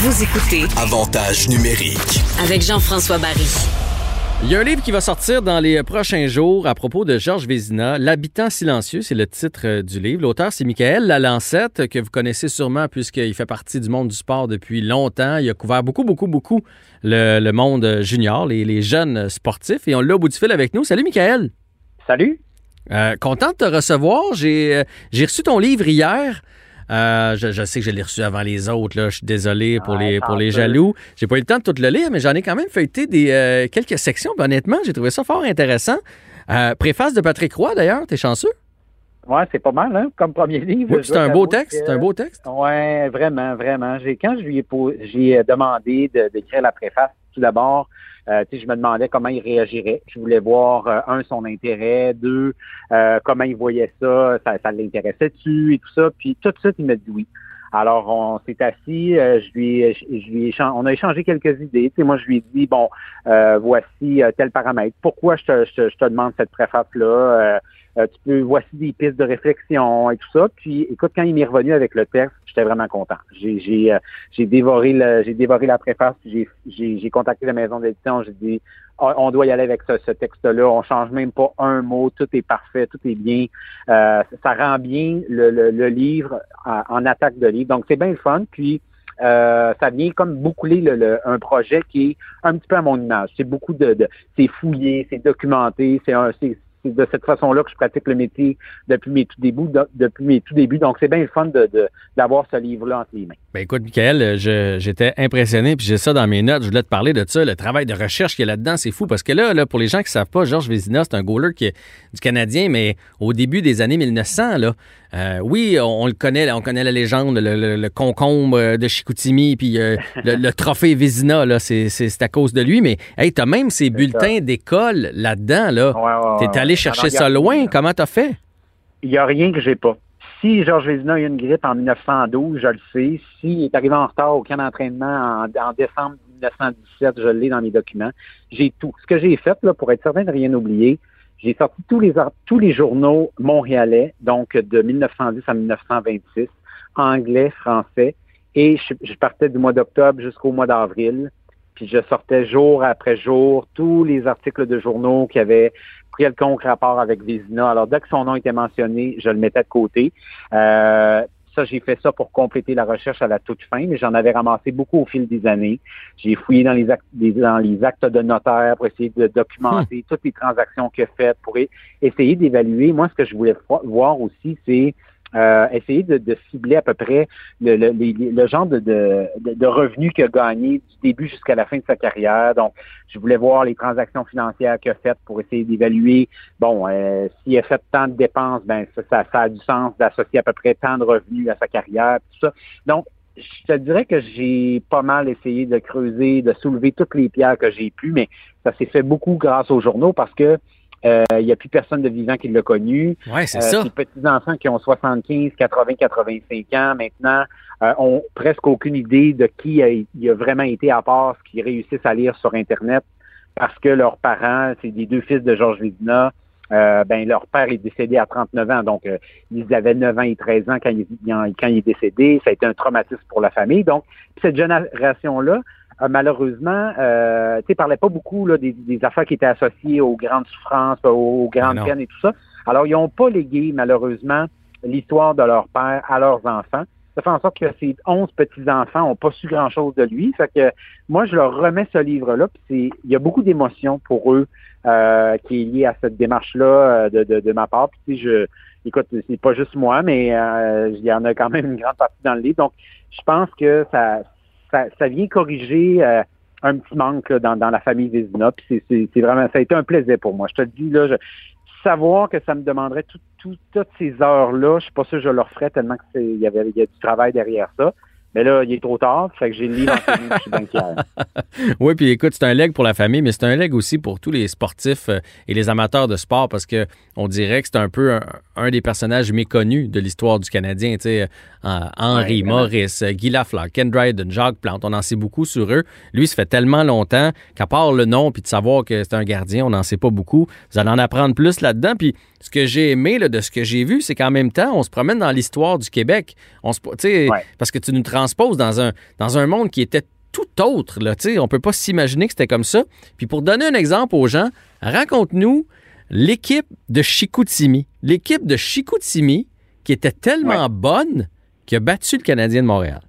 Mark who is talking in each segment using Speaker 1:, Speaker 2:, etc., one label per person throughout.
Speaker 1: Vous écoutez
Speaker 2: Avantage numérique.
Speaker 1: avec Jean-François Barry.
Speaker 3: Il y a un livre qui va sortir dans les prochains jours à propos de Georges Vézina. L'habitant silencieux, c'est le titre euh, du livre. L'auteur, c'est Michael Lalancette, que vous connaissez sûrement puisqu'il fait partie du monde du sport depuis longtemps. Il a couvert beaucoup, beaucoup, beaucoup le, le monde junior, les, les jeunes sportifs. Et on l'a au bout du fil avec nous. Salut, Michael.
Speaker 4: Salut.
Speaker 3: Euh, content de te recevoir. J'ai euh, j'ai reçu ton livre hier. Euh, je, je sais que je l'ai reçu avant les autres. Là. Je suis désolé pour
Speaker 4: Ouais,
Speaker 3: les, pour les jaloux. J'ai pas eu le temps de tout le lire, mais j'en ai quand même feuilleté des, euh, quelques sections. Puis honnêtement, j'ai trouvé ça fort intéressant. Euh, préface de Patrick Roy, d'ailleurs. T'es chanceux?
Speaker 4: Ouais, c'est pas mal, hein, comme premier livre.
Speaker 3: Oui, c'est un beau texte. C'est un beau texte.
Speaker 4: Ouais, vraiment, vraiment. J'ai quand je lui ai demandé de- d'écrire la préface, tout d'abord, euh, je me demandais comment il réagirait. Je voulais voir euh, un son intérêt, deux euh, comment il voyait ça, ça, ça l'intéressait-tu et tout ça. Puis tout de suite, il m'a dit oui. Alors, on s'est assis, euh, je lui, je, on a échangé quelques idées. Tu sais, moi, je lui ai dit, bon, euh, voici euh, tel paramètre. Pourquoi je te, je, je te demande cette préface-là? Euh, euh, tu peux, voici des pistes de réflexion et tout ça. Puis, écoute, quand il m'est revenu avec le texte, j'étais vraiment content. J'ai, j'ai, euh, dévoré le, j'ai dévoré la préface. J'ai, j'ai, contacté la maison d'édition. J'ai dit, on doit y aller avec ce, ce texte-là. On change même pas un mot. Tout est parfait. Tout est bien. Euh, ça rend bien le, le, le livre en, en attaque de livre. Donc, c'est bien le fun. Puis, euh, ça vient comme boucler le, le- un projet qui est un petit peu à mon image. C'est beaucoup de, de c'est fouillé, c'est documenté, c'est un, c'est, c'est de cette façon-là que je pratique le métier depuis mes tout débuts, de- depuis mes tout. Donc, c'est bien le fun de, d'avoir ce livre-là entre les mains.
Speaker 3: Ben écoute, Michael, j'étais impressionné, puis j'ai ça dans mes notes. Je voulais te parler de ça, le travail de recherche qu'il y a là-dedans, c'est fou. Parce que là, là, pour les gens qui savent pas, Georges Vézina, c'est un goaler qui est du Canadien, mais au début des années 1900, là, euh, oui, on, on le connaît, on connaît la légende, le, le- le concombre euh, de Chicoutimi, puis euh, le, le trophée Vézina, là, c'est, à cause de lui. Mais hey, t'as même ces bulletins d'école là-dedans, là.
Speaker 4: Ouais, ouais,
Speaker 3: T'es allé chercher ça loin. Comment t'as fait?
Speaker 4: Il n'y a rien que j'ai pas. Si Georges Vézina a eu une grippe en 1912, je le sais. S'il est arrivé en retard au camp d'entraînement en, en décembre 1917, je l'ai dans mes documents. J'ai tout. Ce que j'ai fait, là, pour être certain de rien oublier, j'ai sorti tous les, tous les journaux montréalais, donc de 1910 à 1926, anglais, français, et je, je partais du mois d'octobre jusqu'au mois d'avril. Puis je sortais jour après jour tous les articles de journaux qui avaient quelconque rapport avec Vézina. Alors, dès que son nom était mentionné, je le mettais de côté. Euh, ça, j'ai fait ça pour compléter la recherche à la toute fin, mais j'en avais ramassé beaucoup au fil des années. J'ai fouillé dans les actes, dans les actes de notaire pour essayer de documenter toutes les transactions qu'il a faites, pour essayer d'évaluer. Moi, ce que je voulais voir aussi, c'est euh, essayer de, de cibler à peu près le, le, les- le genre de, de, de, revenus qu'il a gagné du début jusqu'à la fin de sa carrière. Donc, je voulais voir les transactions financières qu'il a faites pour essayer d'évaluer, bon, euh, s'il a fait tant de dépenses, ben ça, ça, ça a du sens d'associer à peu près tant de revenus à sa carrière, tout ça. Donc, je te dirais que j'ai pas mal essayé de creuser, de soulever toutes les pierres que j'ai pu, mais ça s'est fait beaucoup grâce aux journaux parce que il n'y a plus personne de vivant qui l'a connu.
Speaker 3: Ouais, c'est
Speaker 4: Euh,
Speaker 3: ça.
Speaker 4: Les petits-enfants qui ont 75, 80, 85 ans maintenant euh, ont presque aucune idée de qui a, il a vraiment été à part ce qu'ils réussissent à lire sur Internet parce que leurs parents, c'est des deux fils de Georges Vézina, euh, ben leur père est décédé à 39 ans, donc euh, ils avaient 9 ans et 13 ans quand il, quand il est décédé. Ça a été un traumatisme pour la famille. Donc, cette génération-là, euh, malheureusement, euh, tu sais, parlait pas beaucoup là, des, des affaires qui étaient associées aux grandes souffrances, aux, grandes peines et tout ça. Alors, ils n'ont pas légué, malheureusement, l'histoire de leur père à leurs enfants. Ça fait en sorte que ces 11 petits-enfants n'ont pas su grand-chose de lui. Fait que moi, je leur remets ce livre-là. Il y a beaucoup d'émotions pour eux euh, qui est liée à cette démarche-là euh, de, de, de ma part. Puis je, écoute, c'est pas juste moi, mais euh, il y en a quand même une grande partie dans le livre. Donc, je pense que ça, ça, vient corriger euh, un petit manque dans, la famille Vézina. Puis c'est, vraiment, ça a été un plaisir pour moi. Je te le dis là, je, savoir que ça me demanderait tout, tout- toutes ces heures-là, je suis pas sûr que je le referais tellement que c'est, il y avait, y a du travail derrière ça. Mais là, il est trop tard, fait que j'ai le livre en suis.
Speaker 3: Oui, puis écoute, c'est un leg pour la famille, mais c'est un leg aussi pour tous les sportifs euh, et les amateurs de sport parce que on dirait que c'est un peu un, un des personnages méconnus de l'histoire du Canadien. Tu euh, Henri,
Speaker 4: Ouais.
Speaker 3: Maurice, euh, Guy Lafleur, Ken Dryden, Jacques Plante, on en sait beaucoup sur eux. Lui, ça fait tellement longtemps qu'à part le nom puis de savoir que c'est un gardien, on n'en sait pas beaucoup. Vous allez en apprendre plus là-dedans. Puis ce que j'ai aimé là, de ce que j'ai vu, c'est qu'en même temps, on se promène dans l'histoire du Québec. On se, ouais. Parce que tu nous transposes dans un, dans un monde qui était tout autre. Là, on ne peut pas s'imaginer que c'était comme ça. Puis pour donner un exemple aux gens, raconte-nous l'équipe de Chicoutimi. L'équipe de Chicoutimi qui était tellement bonne qui a battu le Canadien de Montréal.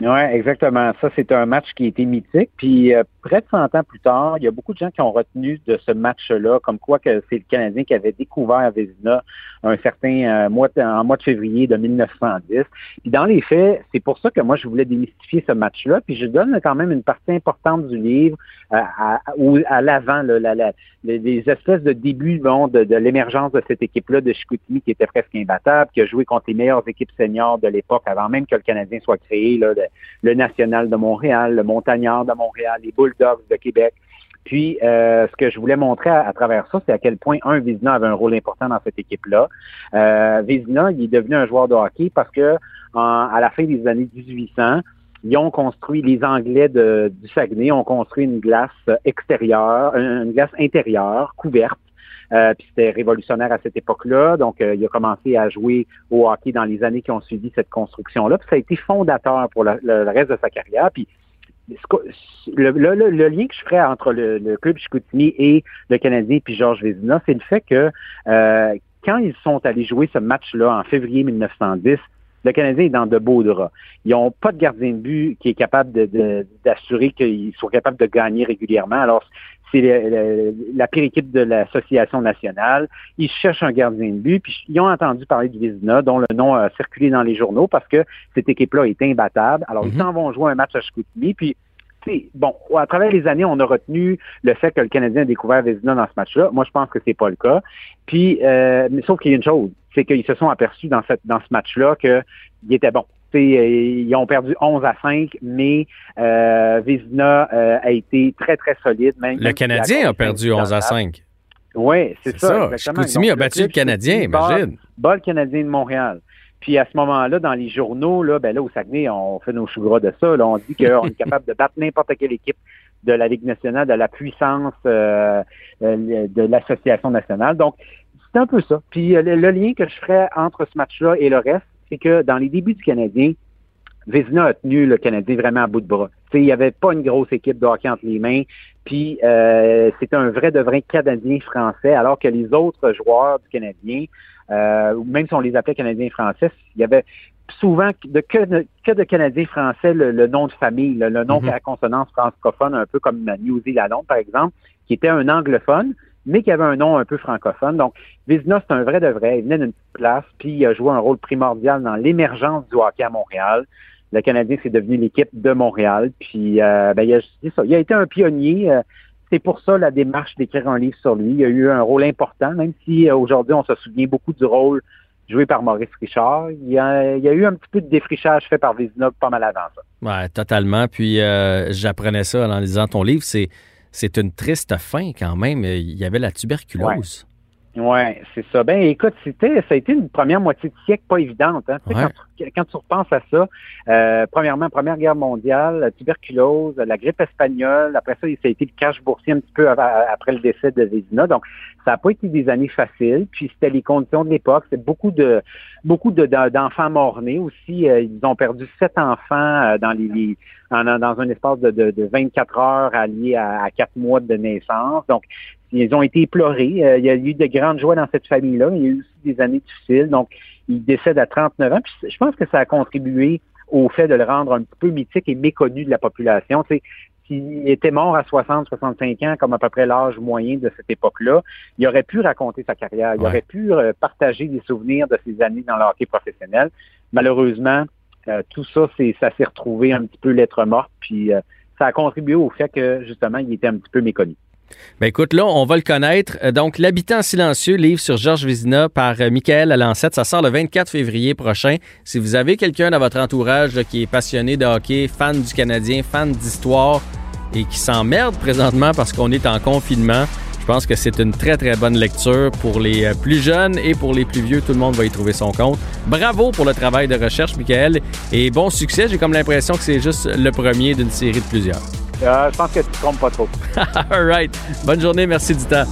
Speaker 4: Oui, exactement. Ça, c'est un match qui a été mythique. Puis euh, près de 100 ans plus tard, il y a beaucoup de gens qui ont retenu de ce match-là, comme quoi que c'est le Canadien qui avait découvert Vézina un certain euh, mois en mois de février de 1910. Puis dans les faits, c'est pour ça que moi je voulais démystifier ce match-là. Puis je donne quand même une partie importante du livre euh, à, à, l'avant, la, les espèces de début bon, de, de l'émergence de cette équipe-là de Chicoutimi qui était presque imbattable, qui a joué contre les meilleures équipes seniors de l'époque avant même que le Canadien soit créé, là, le National de Montréal, le Montagnard de Montréal, les Bulldogs de Québec. Puis, euh, ce que je voulais montrer à, travers ça, c'est à quel point, un, Vizina avait un rôle important dans cette équipe-là. Euh, Vizina, il est devenu un joueur de hockey parce que à la fin des années 1800, ils ont construit, les Anglais de, du Saguenay ont construit une glace extérieure, une glace intérieure, couverte, euh, puis c'était révolutionnaire à cette époque-là. Donc, euh, il a commencé à jouer au hockey dans les années qui ont suivi cette construction-là. Puis ça a été fondateur pour le, reste de sa carrière. Puis le, le, lien que je ferais entre le, club Chicoutimi et le Canadien puis Georges Vézina, c'est le fait que euh, quand ils sont allés jouer ce match-là en février 1910, le Canadien est dans de beaux draps. Ils n'ont pas de gardien de but qui est capable d'assurer de, qu'ils soient capables de gagner régulièrement. Alors, c'est la pire équipe de l'association nationale. Ils cherchent un gardien de but, puis ils ont entendu parler du Vizina, dont le nom a circulé dans les journaux parce que cette équipe-là est imbattable. Alors, ils mhm. s'en vont jouer un match à Chicoutimi, puis bon, à travers les années, on a retenu le fait que le Canadien a découvert Vézina dans ce match-là. Moi, je pense que c'est pas le cas. Puis, euh, mais sauf qu'il y a une chose, c'est qu'ils se sont aperçus dans, cette, dans ce match-là qu'il était bon. Euh, ils ont perdu 11 à 5, mais euh, Vézina euh, a été très, très solide. Même
Speaker 3: le Canadien a perdu 11 à 5.
Speaker 4: Oui, c'est ça.
Speaker 3: ça. Chicoutimi a battu le Canadien, imagine.
Speaker 4: Le Canadien de Montréal. Puis à ce moment-là, dans les journaux, là, ben là, au Saguenay, on fait nos choux gras de ça. Là, on dit qu'on est capable de battre n'importe quelle équipe de la Ligue nationale, de la puissance euh, de l'association nationale. Donc, c'est un peu ça. Puis le, lien que je ferais entre ce match-là et le reste, c'est que dans les débuts du Canadien, Vézina a tenu le Canadien vraiment à bout de bras. il n'y avait pas une grosse équipe de hockey entre les mains. Puis euh, c'était un vrai de vrai Canadien français, alors que les autres joueurs du Canadien, euh, même si on les appelait Canadiens français, il y avait souvent de, que, de, que de Canadiens français le, nom de famille, le, nom mm-hmm. à consonance francophone, un peu comme New Zealand, par exemple, qui était un anglophone, mais qui avait un nom un peu francophone. Donc, Vizina, c'est un vrai de vrai. Il venait d'une petite place, puis il a joué un rôle primordial dans l'émergence du hockey à Montréal. Le Canadien, c'est devenu l'équipe de Montréal. Puis, euh, ben, il, a, ça. il a été un pionnier. Euh, c'est pour ça la démarche d'écrire un livre sur lui. Il a eu un rôle important, même si euh, aujourd'hui, on se souvient beaucoup du rôle joué par Maurice Richard. Il y, a, il y a, eu un petit peu de défrichage fait par Vizina pas mal avant ça.
Speaker 3: Oui, totalement. Puis j'apprenais ça en lisant ton livre. C'est c'est une triste fin quand même. Il y avait la tuberculose.
Speaker 4: Oui, c'est ça. Ben écoute, c'était ça a été une première moitié de siècle pas évidente. Hein? Quand, tu, repenses à ça, euh, premièrement, Première Guerre mondiale, la tuberculose, la grippe espagnole, après ça, ça a été le cash boursier un petit peu après le décès de Vézina. Donc, ça n'a pas été des années faciles. Puis c'était les conditions de l'époque. C'est beaucoup de beaucoup d'enfants morts-nés aussi. Euh, ils ont perdu sept enfants euh, dans les, dans un espace de, de, 24 heures alliés à, à quatre mois de naissance. Donc, ils ont été éplorés. Euh, il y a eu de grandes joies dans cette famille-là. Il y a eu aussi des années difficiles. Donc, il décède à 39 ans. Puis, je pense que ça a contribué au fait de le rendre un petit peu mythique et méconnu de la population. Tu s'il était mort à 60, 65 ans, comme à peu près l'âge moyen de cette époque-là, il aurait pu raconter sa carrière. Il aurait pu euh, partager des souvenirs de ses années dans le hockey professionnel. Malheureusement, euh, tout ça, c'est, ça s'est retrouvé un petit peu lettre morte. Puis, ça a contribué au fait que, justement, il était un petit peu méconnu.
Speaker 3: Ben écoute, là, on va le connaître. Euh, donc, L'habitant silencieux, livre sur Georges Vézina par euh, Michael Alancette. Ça sort le 24 février prochain. Si vous avez quelqu'un dans votre entourage qui est passionné de hockey, fan du Canadien, fan d'histoire et qui s'emmerde présentement parce qu'on est en confinement, je pense que c'est une très, très bonne lecture pour les euh, plus jeunes et pour les plus vieux. Tout le monde va y trouver son compte. Bravo pour le travail de recherche, Michael, et bon succès. J'ai comme l'impression que c'est juste le premier d'une série de plusieurs.
Speaker 4: Euh, je pense que tu ne te trompes pas trop.
Speaker 3: All right. Bonne journée. Merci du temps.